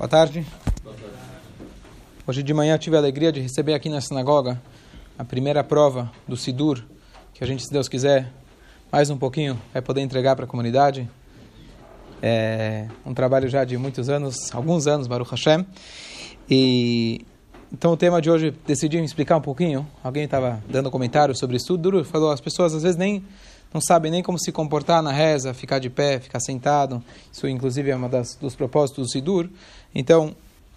Boa tarde. Hoje de manhã tive a alegria de receber aqui na sinagoga a primeira prova do Sidur, que a gente, se Deus quiser, mais um pouquinho vai poder entregar para a comunidade. É um trabalho já de muitos anos, alguns anos, Baruch Hashem. E então o tema de hoje decidi explicar um pouquinho. Alguém estava dando comentário sobre isso tudo, falou as pessoas às vezes nem não sabem nem como se comportar na reza, ficar de pé, ficar sentado. Isso, inclusive, é um dos propósitos do Sidur. Então,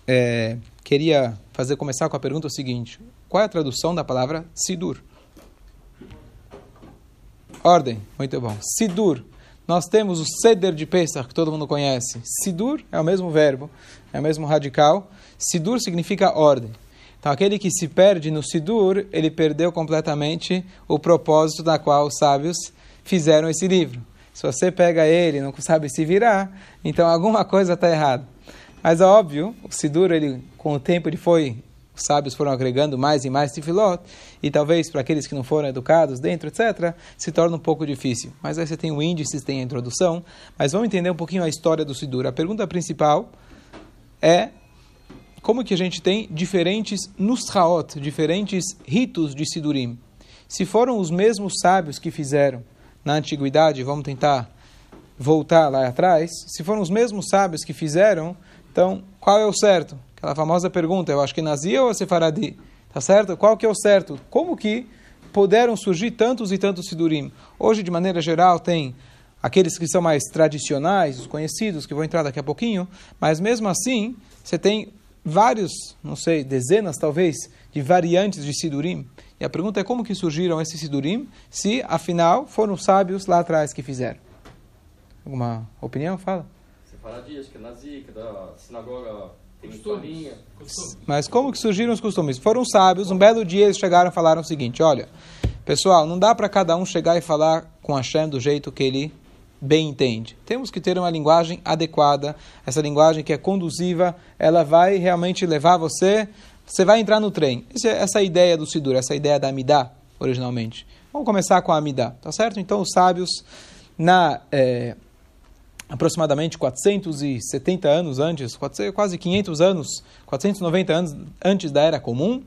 é, queria fazer começar com a pergunta seguinte: qual é a tradução da palavra Sidur? Ordem, muito bom. Sidur. Nós temos o Seder de Pesach, que todo mundo conhece. Sidur é o mesmo verbo, é o mesmo radical. Sidur significa ordem. Então, aquele que se perde no Sidur, ele perdeu completamente o propósito da qual os sábios fizeram esse livro. Se você pega ele e não sabe se virar, então alguma coisa está errada. Mas é óbvio, o Sidur, ele, com o tempo, ele foi, os sábios foram agregando mais e mais Tifilot, e talvez para aqueles que não foram educados dentro, etc., se torna um pouco difícil. Mas aí você tem o índice, tem a introdução, mas vamos entender um pouquinho a história do Sidur. A pergunta principal é como que a gente tem diferentes nusraot, diferentes ritos de Sidurim. Se foram os mesmos sábios que fizeram, na antiguidade, vamos tentar voltar lá atrás, se foram os mesmos sábios que fizeram, então qual é o certo? Aquela famosa pergunta, eu acho que Nazia ou Sefaradi? Tá certo? Qual que é o certo? Como que puderam surgir tantos e tantos Sidurim? Hoje, de maneira geral, tem aqueles que são mais tradicionais, os conhecidos, que vou entrar daqui a pouquinho, mas mesmo assim, você tem vários, não sei, dezenas talvez, de variantes de Sidurim. E a pergunta é como que surgiram esses Sidurim, se afinal foram os sábios lá atrás que fizeram. Alguma opinião? Fala. Você fala disso, que é nazi, que da sinagoga. Mas como que surgiram os costumes? Foram sábios, um belo dia eles chegaram e falaram o seguinte, olha, pessoal, não dá para cada um chegar e falar com Hashem do jeito que ele bem entende. Temos que ter uma linguagem adequada, essa linguagem que é conduziva, ela vai realmente levar você, você vai entrar no trem. Essa, essa é a ideia do Sidur, essa ideia da Amidá, originalmente. Vamos começar com a Amidá, tá certo? Então os sábios, na é, aproximadamente 470 anos antes, quase 500 anos, 490 anos antes da Era Comum,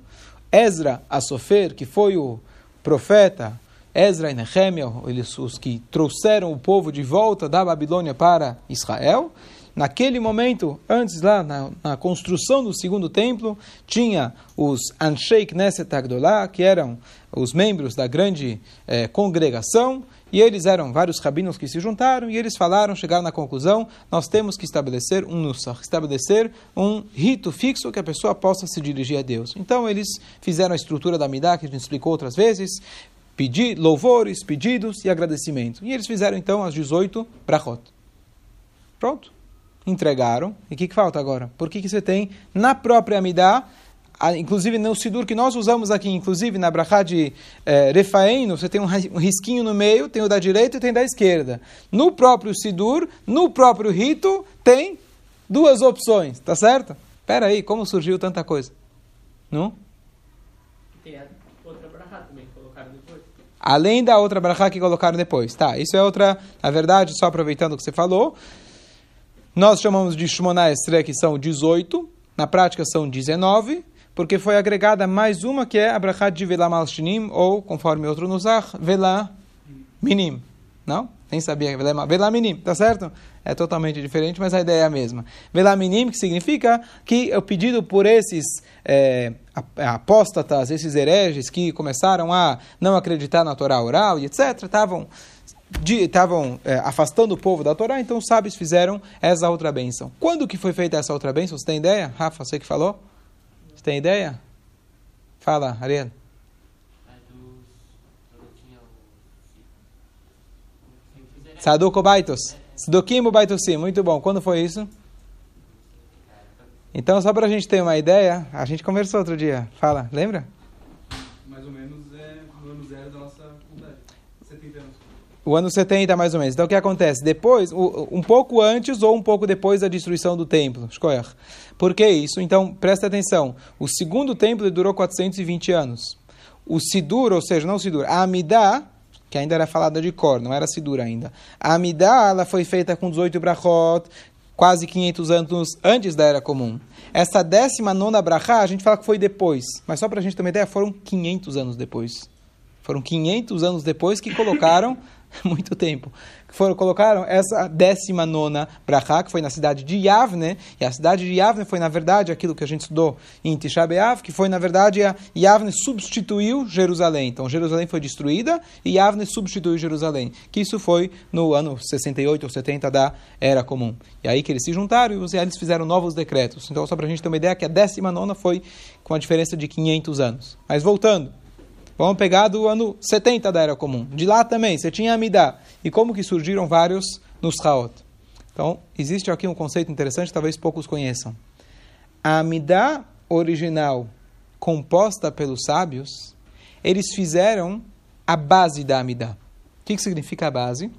Ezra Sofer, que foi o profeta Ezra e Nehemia, eles os que trouxeram o povo de volta da Babilônia para Israel. Naquele momento, antes lá na, na construção do segundo templo, tinha os Anshei Knesset Agdolá, que eram os membros da grande eh, congregação, e eles eram vários rabinos que se juntaram, e eles falaram, chegaram na conclusão, nós temos que estabelecer um nusach, estabelecer um rito fixo que a pessoa possa se dirigir a Deus. Então eles fizeram a estrutura da Midah, que a gente explicou outras vezes, pedir louvores, pedidos e agradecimento. E eles fizeram então as 18 brachot. Pronto. Entregaram. E o que, que, falta agora? Por que, que você tem na própria Amidah, inclusive no Sidur que nós usamos aqui, inclusive na brachá de eh, Refaeno, você tem um risquinho no meio, tem o da direita e tem o da esquerda. No próprio Sidur, no próprio rito, tem duas opções, tá certo? Espera aí, como surgiu tanta coisa? Não? Tem a outra brachá também, colocaram depois. Além da outra brachá que colocaram depois. Tá, isso é outra, na verdade, só aproveitando o que você falou, nós chamamos de Shmoná Estre, que são 18, na prática são 19, porque foi agregada mais uma que é a brachá de Velá Malshinim, ou, conforme outro nos Velá Minim. Não? Nem sabia. Velá Minim, tá certo? É totalmente diferente, mas a ideia é a mesma. Velá Minim, que significa que o pedido por esses é, apóstatas, esses hereges que começaram a não acreditar na Torá oral e etc., estavam estavam é, afastando o povo da Torá, então os sábios fizeram essa outra bênção. Quando que foi feita essa outra bênção? Você tem ideia? Rafa, você que falou? Você tem ideia? Fala, Ariel. Saduco Baitos. Sadukim Baitosim. Muito bom. Quando foi isso? Então, só para a gente ter uma ideia, a gente conversou outro dia. Fala, lembra? Mais ou menos é no ano zero da nossa comunidade. 70 anos. O ano 70, mais ou menos. Então, o que acontece? Depois, um pouco antes ou um pouco depois da destruição do templo. Por que isso? Então, presta atenção. O segundo templo durou 420 anos. O Sidur, ou seja, não o Sidur, a Amidah, que ainda era falada de cor, não era Sidur ainda. A Amidah, ela foi feita com 18 brachot, quase 500 anos antes da Era Comum. Essa décima nona brachá, a gente fala que foi depois, mas só para a gente ter uma ideia, foram 500 anos depois. Foram 500 anos depois que colocaram muito tempo. Foram, colocaram essa 19 Brachá, que foi na cidade de Yavne, e a cidade de Yavne foi, na verdade, aquilo que a gente estudou em Tisha B'Av, que foi, na verdade, a Yavne substituiu Jerusalém. Então, Jerusalém foi destruída e Yavne substituiu Jerusalém. Que isso foi no ano 68 ou 70 da Era Comum. E aí que eles se juntaram e os israelitas fizeram novos decretos. Então, só para a gente ter uma ideia, que a 19 foi com a diferença de 500 anos. Mas voltando. Vamos pegar do ano 70 da Era Comum. De lá também, você tinha Amidá. E como que surgiram vários Nusraot? Então, existe aqui um conceito interessante, talvez poucos conheçam. A Amidá original, composta pelos sábios, eles fizeram a base da Amidá. O que, que significa a base?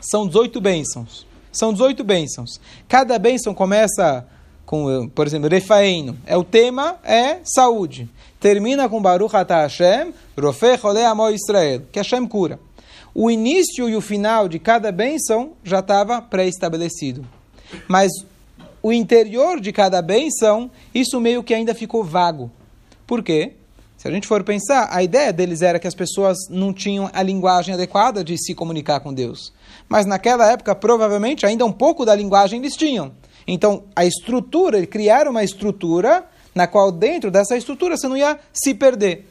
São 18 bênçãos. São 18 bênçãos. Cada bênção começa com, por exemplo, Refaeino. É o tema é saúde termina com Baruch Ata Hashem, Rofeh Chole Amo Israel, que Hashem cura. O início e o final de cada bênção já estava pré-estabelecido. Mas o interior de cada bênção, isso meio que ainda ficou vago. Por quê? Se a gente for pensar, a ideia deles era que as pessoas não tinham a linguagem adequada de se comunicar com Deus. Mas naquela época, provavelmente, ainda um pouco da linguagem eles tinham. Então, a estrutura, criaram uma estrutura na qual dentro dessa estrutura você não ia se perder.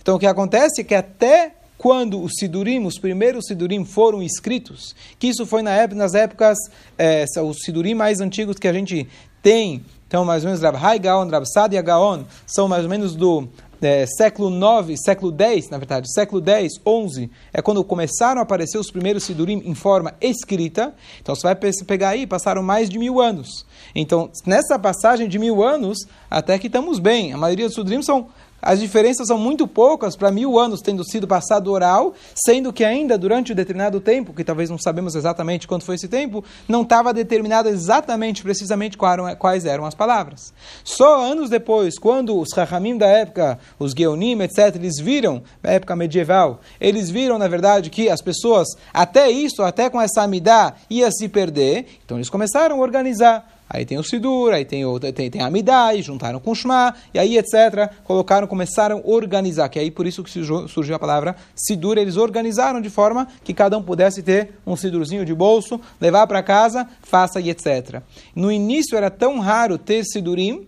Então o que acontece é que até quando os Sidurim, os primeiros Sidurim foram escritos, que isso foi na época, nas épocas, é, os Sidurim mais antigos que a gente tem, então mais ou menos Rav Hai Gaon, Rav Gaon, são mais ou menos do é, século 9, século 10, na verdade, século 10, 11, é quando começaram a aparecer os primeiros Sidurim em forma escrita. Então você vai pegar aí, passaram mais de mil anos. Então, nessa passagem de mil anos, até que estamos bem. A maioria dos Sidurim são as diferenças são muito poucas para mil anos tendo sido passado oral, sendo que ainda durante um determinado tempo, que talvez não sabemos exatamente quanto foi esse tempo, não estava determinado exatamente, precisamente quais eram as palavras. Só anos depois, quando os Rahamim da época, os Geonim, etc., eles viram, na época medieval, eles viram, na verdade, que as pessoas, até isso, até com essa amidá, ia se perder, então eles começaram a organizar Aí tem o Sidur, aí tem, o, tem, tem a Amidai, juntaram com o Shema, e aí etc. Colocaram, começaram a organizar, que aí por isso que surgiu a palavra Sidur, eles organizaram de forma que cada um pudesse ter um Sidurzinho de bolso, levar para casa, faça e etc. No início era tão raro ter Sidurim,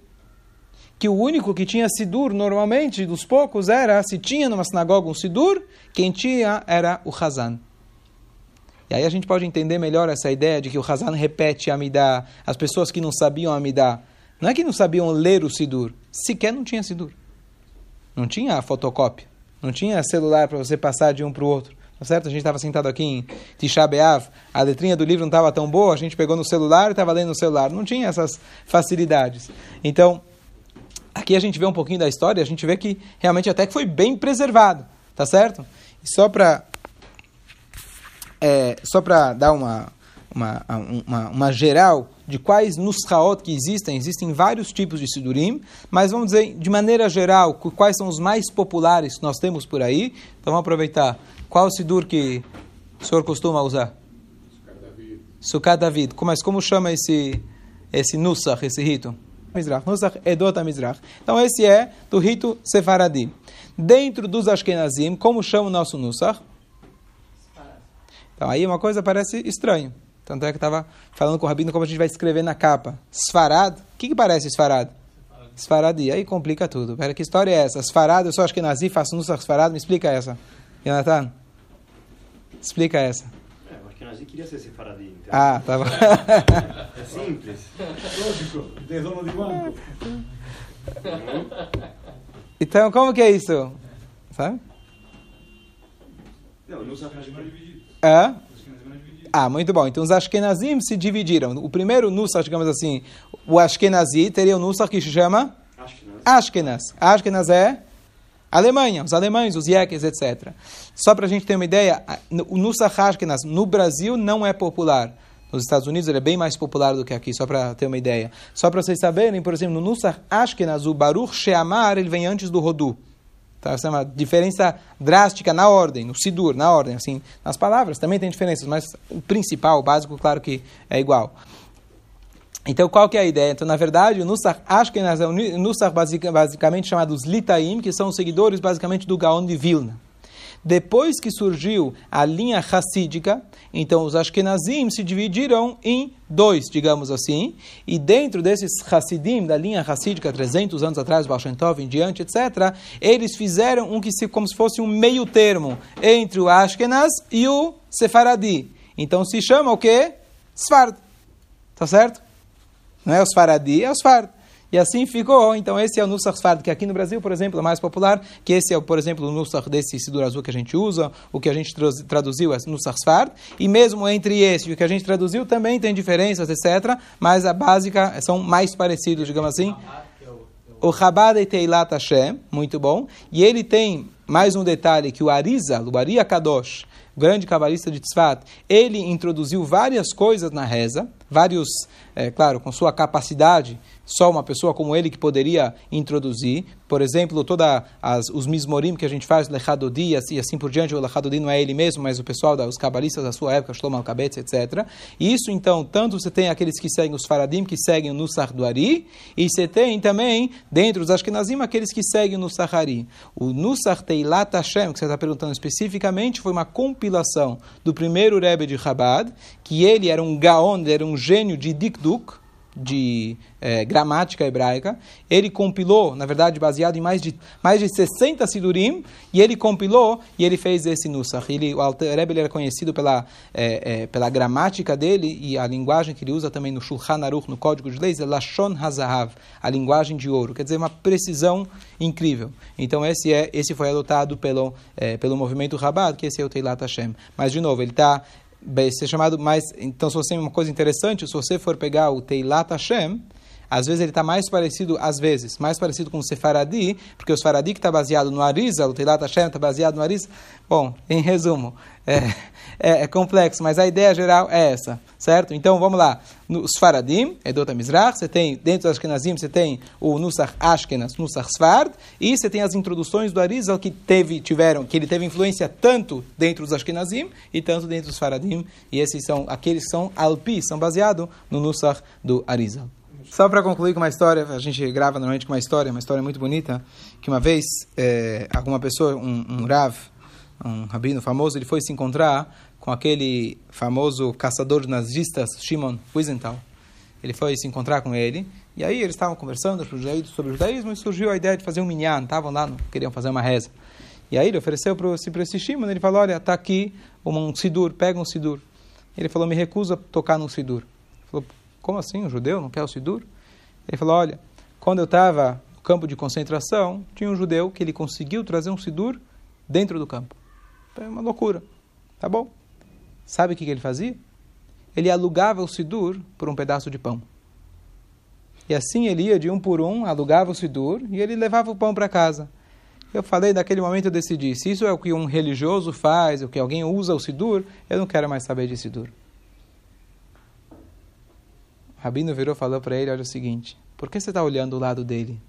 que o único que tinha Sidur normalmente, dos poucos, era, se tinha numa sinagoga um Sidur, quem tinha era o Hazan. E aí a gente pode entender melhor essa ideia de que o Hazan repete a Amidá, as pessoas que não sabiam a Amidá. Não é que não sabiam ler o Sidur, sequer não tinha Sidur. Não tinha fotocópia, não tinha celular para você passar de um para o outro. Tá certo? A gente estava sentado aqui em Tisha B'Av, a letrinha do livro não estava tão boa, a gente pegou no celular e estava lendo no celular. Não tinha essas facilidades. Então, aqui a gente vê um pouquinho da história, a gente vê que realmente até que foi bem preservado, tá certo? E só para é, só para dar uma, uma, uma, uma, geral de quais nusraot que existem, existem vários tipos de sidurim, mas vamos dizer, de maneira geral, quais são os mais populares que nós temos por aí. Então vamos aproveitar. Qual sidur que o senhor costuma usar? Sukkot David. Mas como chama esse, esse nusach, esse rito? Mizrach. Nusach Edot Mizrach. Então esse é do rito Sefaradi. Dentro dos Ashkenazim, como chama o nosso nusach? Então aí uma coisa parece estranho. Tanto é que estava falando com o Rabino como a gente vai escrever na capa. Sfarad. O que, que parece Sfarad? Sfaradi. Aí complica tudo. Pera, que história é essa? Sfarad, eu só acho que nasci, faço no Sfarad. Me explica essa. Jonathan? Explica essa. É, eu acho que nasci queria ser Sfaradi. Então. Ah, tá bom. é simples. Lógico. Tesouro de banco. Então, como que é isso? Sabe? Não, não sabe Hã? Ah, muito bom. Então os Ashkenazim se dividiram. O primeiro Nusach, digamos assim, o Ashkenazi teria o Nusach que se chama Ashkenaz. Ashkenaz é Alemanha, os alemães, os Yekes, etc. Só para a gente ter uma ideia, o Nusach Ashkenaz no Brasil não é popular. Nos Estados Unidos ele é bem mais popular do que aqui, só para ter uma ideia. Só para vocês saberem, por exemplo, no Nusach Ashkenaz, o Baruch Sheamar, ele vem antes do Rodu. Tá? Essa é uma diferença drástica na ordem, no Sidur, na ordem. assim Nas palavras também tem diferenças, mas o principal, o básico, claro que é igual. Então, qual que é a ideia? Então, na verdade, o Nusach Ashkenaz é um basic, basicamente chamado os Litaim, que são os seguidores basicamente do Gaon de Vilna. Depois que surgiu a linha Hassídica, então os Ashkenazim se dividiram em dois, digamos assim, e dentro desses Hassidim, da linha Hassídica, 300 anos atrás, Baal Shem Tov em diante, etc., eles fizeram um que se, como se fosse um meio termo entre o Ashkenaz e o Sefaradi. Então se chama o quê? Sfard. Tá certo? Não é os Faradi, é os Fard. E assim ficou. Então, esse é o Nusach Sfard, que aqui no Brasil, por exemplo, é mais popular, que esse é, por exemplo, o Nusach desse Sidur Azul que a gente usa, o que a gente traduziu é Nusach Sfard, e mesmo entre esse e o que a gente traduziu também tem diferenças, etc., mas a básica são mais parecidos, digamos assim. O Chabad e Teilat Hashem, muito bom. E ele tem mais um detalhe, que o Arizal, o Ari Kadosh, grande cabalista de Tzfat, ele introduziu várias coisas na reza, vários, é, claro, com sua capacidade só uma pessoa como ele que poderia introduzir. Por exemplo, todos os mismorim que a gente faz, Lechadodi e assim por diante, o Lechadodi não é ele mesmo, mas o pessoal, os cabalistas da sua época, Shlomo Al-Kabetz, etc. E isso, então, tanto você tem aqueles que seguem os Faradim, que seguem o Nussar do Ari, e você tem também, dentro dos Ashkenazim, aqueles que seguem o Nussar Ari. O Nussar Teilat Hashem, que você está perguntando especificamente, foi uma compilação do primeiro Rebbe de Chabad, que ele era um gaon, era um gênio de Dikduk, de é, gramática hebraica. Ele compilou, na verdade, baseado em mais de, mais de 60 sidurim, e ele compilou e ele fez esse Nusach. Ele, o Alter Rebbe era conhecido pela, é, é, pela gramática dele e a linguagem que ele usa também no Shulchan Aruch, no Código de Leis, é Lashon Hazahav, a linguagem de ouro. Quer dizer, uma precisão incrível. Então, esse, é, esse foi adotado pelo, pelo movimento Rabat, que esse é o Teilat Hashem. Mas, de novo, ele está ser chamado mais. Então, se você uma coisa interessante, se você for pegar o Teilat Hashem, às vezes ele está mais parecido, às vezes, mais parecido com o Sefaradi, porque o Sefaradi que está baseado no Arisa, o Teilat Hashem está baseado no Arisa. Bom, em resumo, é, é, é, complexo, mas a ideia geral é essa, certo? Então, vamos lá. Os Faradim, Edota Mizrach, você tem, dentro das Ashkenazim, você tem o Nusach Ashkenaz, Nusach Sfard, e você tem as introduções do Arizal que teve, tiveram, que ele teve influência tanto dentro dos Ashkenazim e tanto dentro dos Faradim, e esses são, aqueles que são Alpi, são baseados no Nusach do Arizal. Só para concluir com uma história, a gente grava normalmente com uma história, uma história muito bonita, que uma vez é, alguma pessoa, um, um Rav, um rabino famoso, ele foi se encontrar com aquele famoso caçador de nazistas, Shimon Wiesenthal. Ele foi se encontrar com ele, e aí eles estavam conversando sobre o judaísmo, e surgiu a ideia de fazer um minyan, estavam lá, queriam fazer uma reza. E aí ele ofereceu para esse Shimon, ele falou, olha, está aqui um sidur, pega um sidur. Ele falou, me recusa tocar no sidur. Ele falou, como assim, um judeu não quer o Sidur? Ele falou, olha, quando eu estava no campo de concentração, tinha um judeu que ele conseguiu trazer um Sidur dentro do campo. É uma loucura. Tá bom. Sabe o que ele fazia? Ele alugava o Sidur por um pedaço de pão. E assim ele ia de um por um, alugava o Sidur e ele levava o pão para casa. Eu falei, naquele momento eu decidi, se isso é o que um religioso faz, o que alguém usa o Sidur, eu não quero mais saber de Sidur. Rabino virou e falou para ele: olha o seguinte, por que você está olhando o lado dele?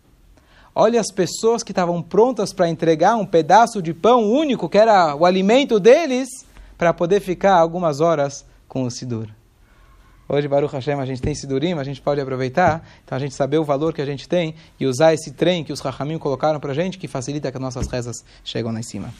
Olha as pessoas que estavam prontas para entregar um pedaço de pão único, que era o alimento deles, para poder ficar algumas horas com o Sidur. Hoje, Baruch Hashem, a gente tem Sidurim, a gente pode aproveitar, então a gente saber o valor que a gente tem e usar esse trem que os Rahamim colocaram para a gente, que facilita que as nossas rezas chegam lá em cima.